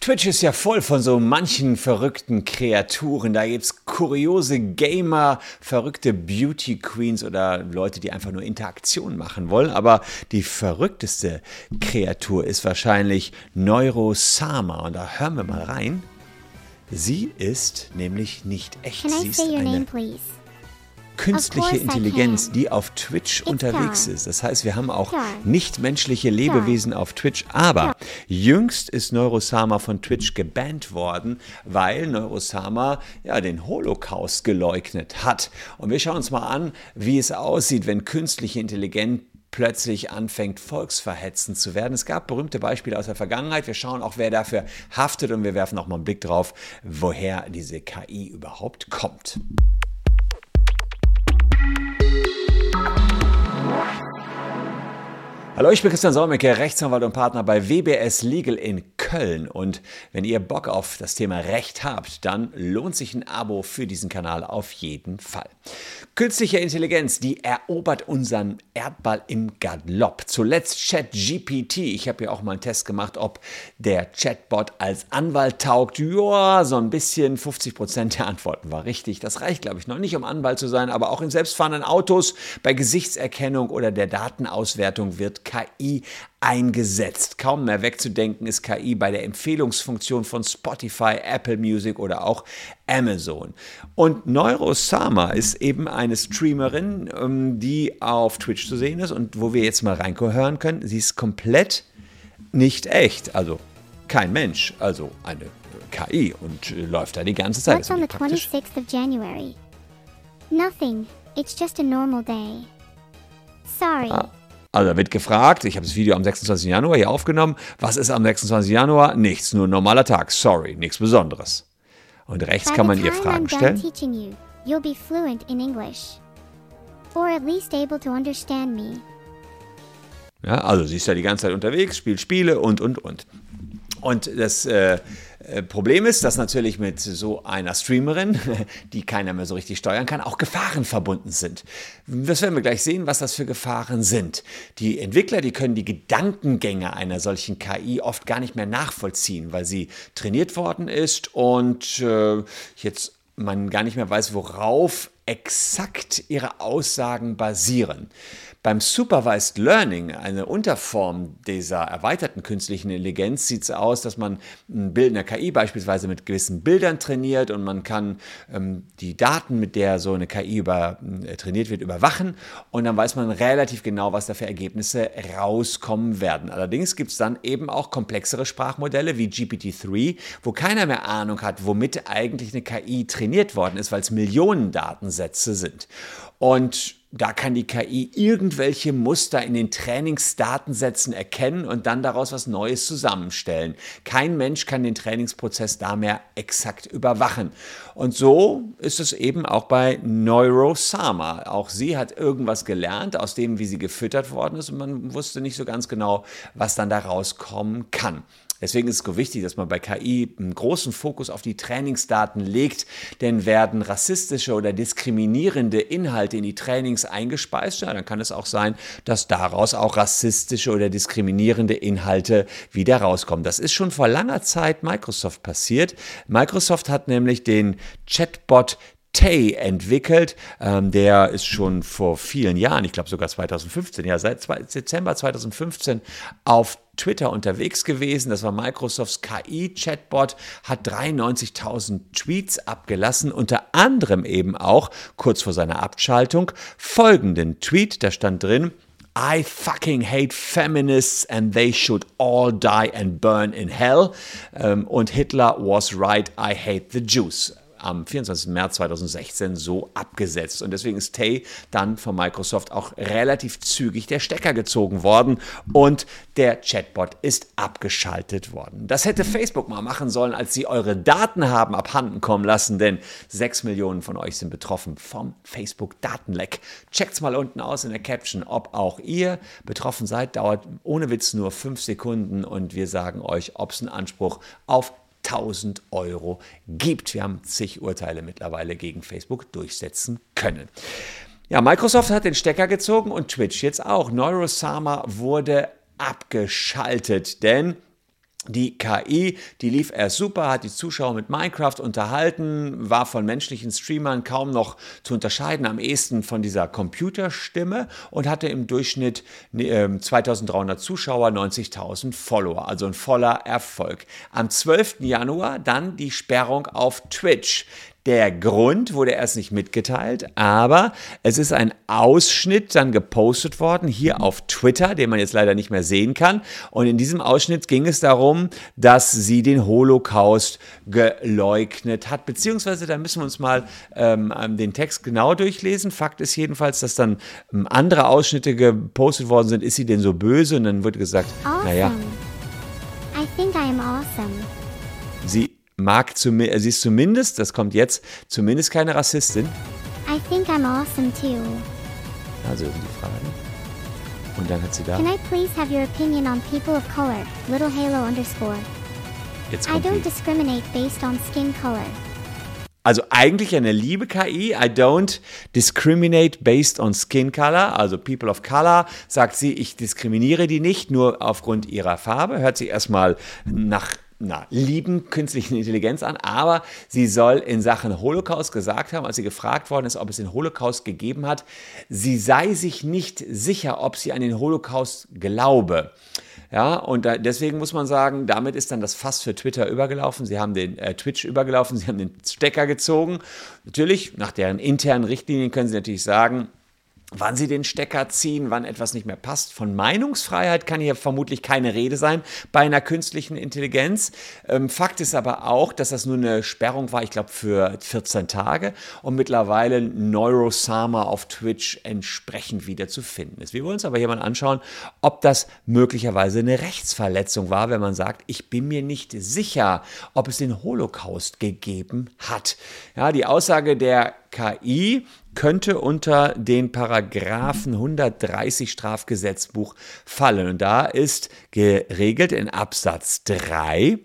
Twitch ist ja voll von so manchen verrückten Kreaturen. Da gibt es kuriose Gamer, verrückte Beauty Queens oder Leute, die einfach nur Interaktion machen wollen. Aber die verrückteste Kreatur ist wahrscheinlich Neurosama. Und da hören wir mal rein. Sie ist nämlich nicht echt. Sie ist eine name, künstliche Intelligenz, die auf Twitch unterwegs ist. Das heißt, wir haben auch nichtmenschliche Lebewesen auf Twitch. Aber jüngst ist Neurosama von Twitch gebannt worden, weil Neurosama ja den Holocaust geleugnet hat. Und wir schauen uns mal an, wie es aussieht, wenn künstliche Intelligenz plötzlich anfängt, volksverhetzend zu werden. Es gab berühmte Beispiele aus der Vergangenheit. Wir schauen auch, wer dafür haftet und wir werfen auch mal einen Blick drauf, woher diese KI überhaupt kommt. Hallo, ich bin Christian Solmecke, Rechtsanwalt und Partner bei WBS Legal in Köln. Und wenn ihr Bock auf das Thema Recht habt, dann lohnt sich ein Abo für diesen Kanal auf jeden Fall. Künstliche Intelligenz, die erobert unseren Erdball im Galopp. Zuletzt ChatGPT. Ich habe ja auch mal einen Test gemacht, ob der Chatbot als Anwalt taugt. Ja, so ein bisschen 50 Prozent der Antworten war richtig. Das reicht, glaube ich, noch nicht, um Anwalt zu sein, aber auch in selbstfahrenden Autos, bei Gesichtserkennung oder der Datenauswertung wird KI eingesetzt. Kaum mehr wegzudenken ist KI bei der Empfehlungsfunktion von Spotify, Apple Music oder auch Amazon. Und Neurosama ist eben eine Streamerin, ähm, die auf Twitch zu sehen ist und wo wir jetzt mal reinhören können. Sie ist komplett nicht echt, also kein Mensch, also eine KI und äh, läuft da die ganze Zeit. What's on the 26th of January? Nothing. It's just a normal day. Sorry. Ah. Also da wird gefragt, ich habe das Video am 26. Januar hier aufgenommen. Was ist am 26. Januar? Nichts, nur ein normaler Tag. Sorry, nichts Besonderes. Und rechts kann man ihr Fragen stellen. You, you'll be fluent in English. Or at least able to understand me. Ja, also sie ist ja die ganze Zeit unterwegs, spielt Spiele und, und, und. Und das äh, äh, Problem ist, dass natürlich mit so einer Streamerin, die keiner mehr so richtig steuern kann, auch Gefahren verbunden sind. Das werden wir gleich sehen, was das für Gefahren sind. Die Entwickler, die können die Gedankengänge einer solchen KI oft gar nicht mehr nachvollziehen, weil sie trainiert worden ist und äh, jetzt man gar nicht mehr weiß, worauf exakt ihre Aussagen basieren. Beim Supervised Learning, eine Unterform dieser erweiterten künstlichen Intelligenz, sieht es aus, dass man ein Bild in der KI beispielsweise mit gewissen Bildern trainiert und man kann ähm, die Daten, mit der so eine KI über, äh, trainiert wird, überwachen und dann weiß man relativ genau, was da für Ergebnisse rauskommen werden. Allerdings gibt es dann eben auch komplexere Sprachmodelle wie GPT-3, wo keiner mehr Ahnung hat, womit eigentlich eine KI trainiert worden ist, weil es Millionen Datensätze sind. Und da kann die KI irgendwelche Muster in den Trainingsdatensätzen erkennen und dann daraus was Neues zusammenstellen. Kein Mensch kann den Trainingsprozess da mehr exakt überwachen. Und so ist es eben auch bei Neurosama. Auch sie hat irgendwas gelernt aus dem, wie sie gefüttert worden ist und man wusste nicht so ganz genau, was dann da rauskommen kann. Deswegen ist es wichtig, dass man bei KI einen großen Fokus auf die Trainingsdaten legt, denn werden rassistische oder diskriminierende Inhalte in die Trainings eingespeist, ja, dann kann es auch sein, dass daraus auch rassistische oder diskriminierende Inhalte wieder rauskommen. Das ist schon vor langer Zeit Microsoft passiert. Microsoft hat nämlich den Chatbot Tay entwickelt. Ähm, der ist schon vor vielen Jahren, ich glaube sogar 2015, ja, seit Dezember 2015 auf Twitter unterwegs gewesen. Das war Microsofts KI-Chatbot, hat 93.000 Tweets abgelassen, unter anderem eben auch kurz vor seiner Abschaltung folgenden Tweet, da stand drin, I fucking hate feminists and they should all die and burn in hell. Ähm, und Hitler was right, I hate the Jews am 24. März 2016 so abgesetzt. Und deswegen ist Tay dann von Microsoft auch relativ zügig der Stecker gezogen worden und der Chatbot ist abgeschaltet worden. Das hätte Facebook mal machen sollen, als sie eure Daten haben abhanden kommen lassen, denn 6 Millionen von euch sind betroffen vom Facebook-Datenleck. Checkt's mal unten aus in der Caption, ob auch ihr betroffen seid. Dauert ohne Witz nur 5 Sekunden und wir sagen euch, ob es einen Anspruch auf 1000 Euro gibt. Wir haben zig Urteile mittlerweile gegen Facebook durchsetzen können. Ja, Microsoft hat den Stecker gezogen und Twitch jetzt auch. Neurosama wurde abgeschaltet, denn Die KI, die lief erst super, hat die Zuschauer mit Minecraft unterhalten, war von menschlichen Streamern kaum noch zu unterscheiden, am ehesten von dieser Computerstimme und hatte im Durchschnitt 2300 ähm, Zuschauer, 90.000 Follower, also ein voller Erfolg. Am 12. Januar dann die Sperrung auf Twitch. Der Grund wurde erst nicht mitgeteilt, aber es ist ein Ausschnitt dann gepostet worden, hier auf Twitter, den man jetzt leider nicht mehr sehen kann. Und in diesem Ausschnitt ging es darum, dass sie den Holocaust geleugnet hat. Beziehungsweise, da müssen wir uns mal ähm, ähm den Text genau durchlesen. Fakt ist jedenfalls, dass dann ähm, andere Ausschnitte gepostet worden sind. Ist sie denn so böse? Und dann wurde gesagt, awesome. naja. I think I am awesome. Sie mag zumindest, sie ist zumindest, das kommt jetzt, zumindest keine Rassistin. I think I'm awesome too. Also die Fragen. Und dann hat sie da. Can I please have your opinion on people of color? Little Halo underscore. Jetzt kommt I don't die. discriminate based on skin color. Also eigentlich eine liebe KI. I don't discriminate based on skin color. Also People of Color sagt sie, ich diskriminiere die nicht nur aufgrund ihrer Farbe. Hört sich erstmal nach na, lieben künstlichen Intelligenz an, aber sie soll in Sachen Holocaust gesagt haben, als sie gefragt worden ist, ob es den Holocaust gegeben hat, sie sei sich nicht sicher, ob sie an den Holocaust glaube. Ja, und da, deswegen muss man sagen, damit ist dann das Fass für Twitter übergelaufen. Sie haben den äh, Twitch übergelaufen, sie haben den Stecker gezogen. Natürlich, nach deren internen Richtlinien können sie natürlich sagen, wann sie den Stecker ziehen, wann etwas nicht mehr passt. Von Meinungsfreiheit kann hier vermutlich keine Rede sein bei einer künstlichen Intelligenz. Ähm, Fakt ist aber auch, dass das nur eine Sperrung war, ich glaube, für 14 Tage und mittlerweile Neurosama auf Twitch entsprechend wieder zu finden ist. Wir wollen uns aber hier mal anschauen, ob das möglicherweise eine Rechtsverletzung war, wenn man sagt, ich bin mir nicht sicher, ob es den Holocaust gegeben hat. Ja, die Aussage der KI könnte unter den Paragraphen 130 Strafgesetzbuch fallen. Und da ist geregelt in Absatz 3,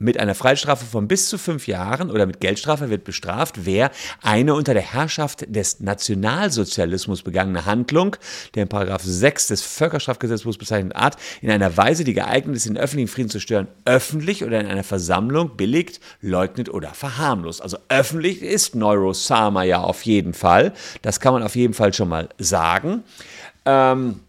mit einer Freiheitsstrafe von bis zu fünf Jahren oder mit Geldstrafe wird bestraft, wer eine unter der Herrschaft des Nationalsozialismus begangene Handlung, der in Paragraph 6 des Völkerstrafgesetzbuchs bezeichneten Art, in einer Weise, die geeignet ist, den öffentlichen Frieden zu stören, öffentlich oder in einer Versammlung billigt, leugnet oder verharmlost. Also öffentlich ist Neurosama ja auf jeden Fall. Das kann man auf jeden Fall schon mal sagen. Ähm,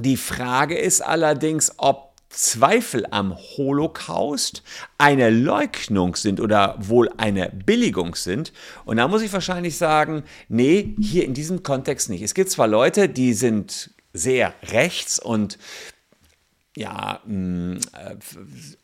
die Frage ist allerdings, ob Zweifel am Holocaust eine Leugnung sind oder wohl eine Billigung sind. Und da muss ich wahrscheinlich sagen, nee, hier in diesem Kontext nicht. Es gibt zwar Leute, die sind sehr rechts und ja, mh, mm, äh,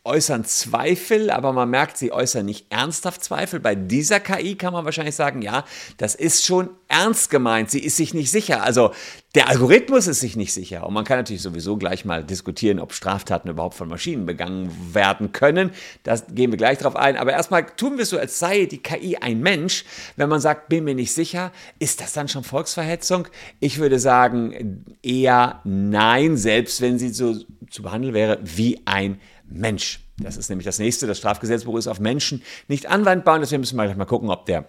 äußern Zweifel, aber man merkt, sie äußern nicht ernsthaft Zweifel. Bei dieser KI kann man wahrscheinlich sagen, ja, das ist schon ernst gemeint. Sie ist sich nicht sicher. Also der Algorithmus ist sich nicht sicher. Und man kann natürlich sowieso gleich mal diskutieren, ob Straftaten überhaupt von Maschinen begangen werden können. Das gehen wir gleich drauf ein. Aber erstmal tun wir es so, als sei die KI ein Mensch. Wenn man sagt, bin mir nicht sicher, ist das dann schon Volksverhetzung? Ich würde sagen, eher nein, selbst wenn sie so zu behandeln wäre wie ein Mensch. Das ist nämlich das nächste. Das Strafgesetzbuch ist auf Menschen nicht anwendbar. Und deswegen müssen wir gleich mal gucken, ob der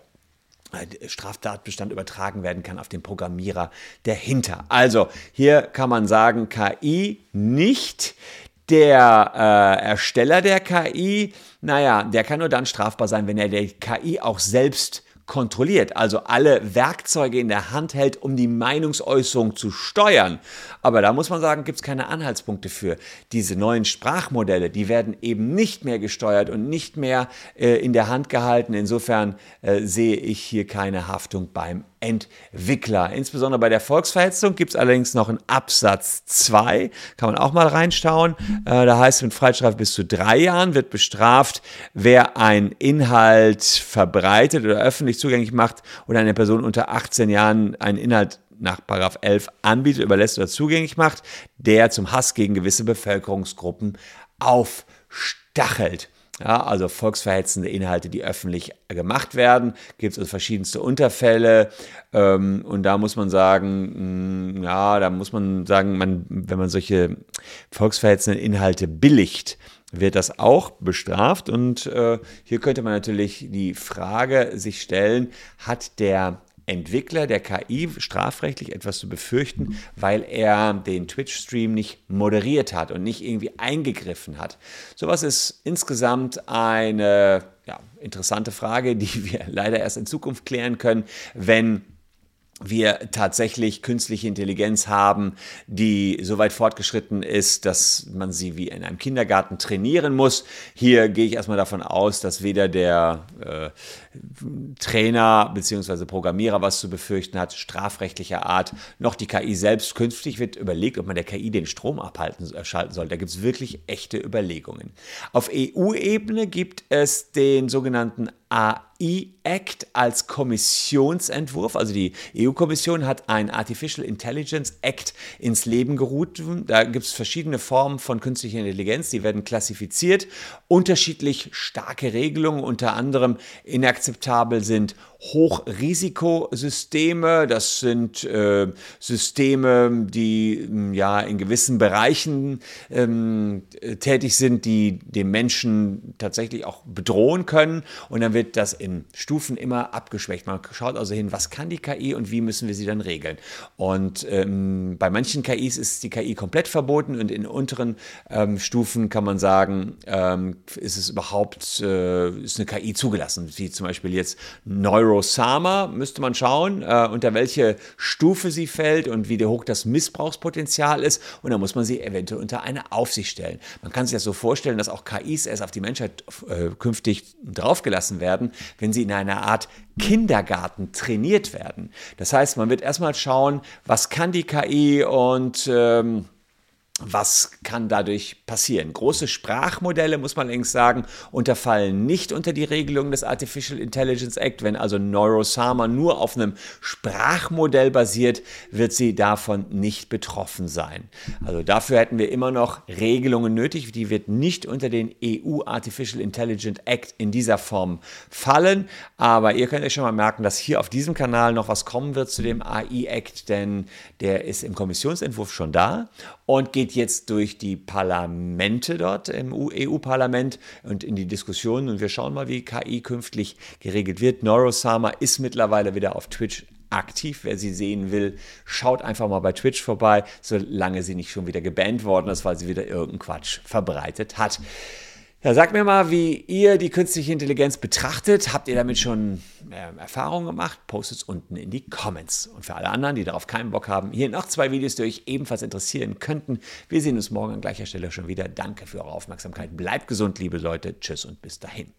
äh, Straftatbestand übertragen werden kann auf den Programmierer dahinter. Also hier kann man sagen, KI nicht. Der äh, Ersteller der KI, naja, der kann nur dann strafbar sein, wenn er der KI auch selbst kontrolliert, also alle Werkzeuge in der Hand hält, um die Meinungsäußerung zu steuern. Aber da muss man sagen, gibt es keine Anhaltspunkte für. Diese neuen Sprachmodelle, die werden eben nicht mehr gesteuert und nicht mehr äh, in der Hand gehalten. Insofern äh, sehe ich hier keine Haftung beim Entwickler. Insbesondere bei der Volksverhetzung gibt es allerdings noch einen Absatz 2, kann man auch mal reinschauen. Äh, da heißt es, mit Freiheitsstrafe bis zu drei Jahren wird bestraft, wer einen Inhalt verbreitet oder öffentlich zugänglich macht oder eine Person unter 18 Jahren einen Inhalt nach 11 anbietet, überlässt oder zugänglich macht, der zum Hass gegen gewisse Bevölkerungsgruppen aufstachelt. Ja, also volksverhetzende Inhalte, die öffentlich gemacht werden, gibt es also verschiedenste Unterfälle. Ähm, und da muss man sagen, mh, mm, ja, da muss man sagen, man, wenn man solche volksverhetzenden Inhalte billigt, wird das auch bestraft. Und äh, hier könnte man natürlich die Frage sich stellen, hat der Entwickler der KI strafrechtlich etwas zu befürchten, weil er den Twitch-Stream nicht moderiert hat und nicht irgendwie eingegriffen hat. Sowas ist insgesamt eine ja, interessante Frage, die wir leider erst in Zukunft klären können, wenn wir tatsächlich künstliche Intelligenz haben, die so weit fortgeschritten ist, dass man sie wie in einem Kindergarten trainieren muss. Hier gehe ich erstmal davon aus, dass weder der äh, Trainer bzw. Programmierer was zu befürchten hat, strafrechtlicher Art, noch die KI selbst. Künftig wird überlegt, ob man der KI den Strom abhalten äh, schalten soll. Da gibt es wirklich echte Überlegungen. Auf EU-Ebene gibt es den sogenannten AI-Act als Kommissionsentwurf. Also die EU-Kommission hat ein Artificial Intelligence Act ins Leben gerufen. Da gibt es verschiedene Formen von künstlicher Intelligenz, die werden klassifiziert. Unterschiedlich starke Regelungen, unter anderem inakzeptabel sind Hochrisikosysteme. Das sind äh, Systeme, die mm, ja in gewissen Bereichen ähm, tätig sind, die den Menschen tatsächlich auch bedrohen können. Und dann wird das in Stufen immer abgeschwächt. Man schaut also hin, was kann die KI und wie müssen wir sie dann regeln. Und ähm, bei manchen KIs ist die KI komplett verboten und in unteren ähm, Stufen kann man sagen, ähm, ist es überhaupt, äh, ist eine KI zugelassen, wie zum Beispiel jetzt Neuro Rosama müsste man schauen, äh, unter welche Stufe sie fällt und wie hoch das Missbrauchspotenzial ist. Und dann muss man sie eventuell unter eine Aufsicht stellen. Man kann sich das so vorstellen, dass auch KIs erst auf die Menschheit äh, künftig draufgelassen werden, wenn sie in einer Art Kindergarten trainiert werden. Das heißt, man wird erstmal schauen, was kann die KI und ähm, was kann dadurch passieren? Große Sprachmodelle, muss man längst sagen, unterfallen nicht unter die Regelung des Artificial Intelligence Act. Wenn also Neurosama nur auf einem Sprachmodell basiert, wird sie davon nicht betroffen sein. Also dafür hätten wir immer noch Regelungen nötig. Die wird nicht unter den EU Artificial Intelligence Act in dieser Form fallen. Aber ihr könnt euch schon mal merken, dass hier auf diesem Kanal noch was kommen wird zu dem AI Act, denn der ist im Kommissionsentwurf schon da und geht jetzt durch die Parlamente dort im EU-Parlament und in die Diskussionen. Und wir schauen mal, wie KI künftig geregelt wird. Neurosama ist mittlerweile wieder auf Twitch aktiv. Wer sie sehen will, schaut einfach mal bei Twitch vorbei, solange sie nicht schon wieder gebannt worden ist, weil sie wieder irgendeinen Quatsch verbreitet hat. Ja, sagt mir mal, wie ihr die künstliche Intelligenz betrachtet. Habt ihr damit schon äh, Erfahrungen gemacht? Postet es unten in die Comments. Und für alle anderen, die darauf keinen Bock haben, hier noch zwei Videos, die euch ebenfalls interessieren könnten. Wir sehen uns morgen an gleicher Stelle schon wieder. Danke für eure Aufmerksamkeit. Bleibt gesund, liebe Leute. Tschüss und bis dahin.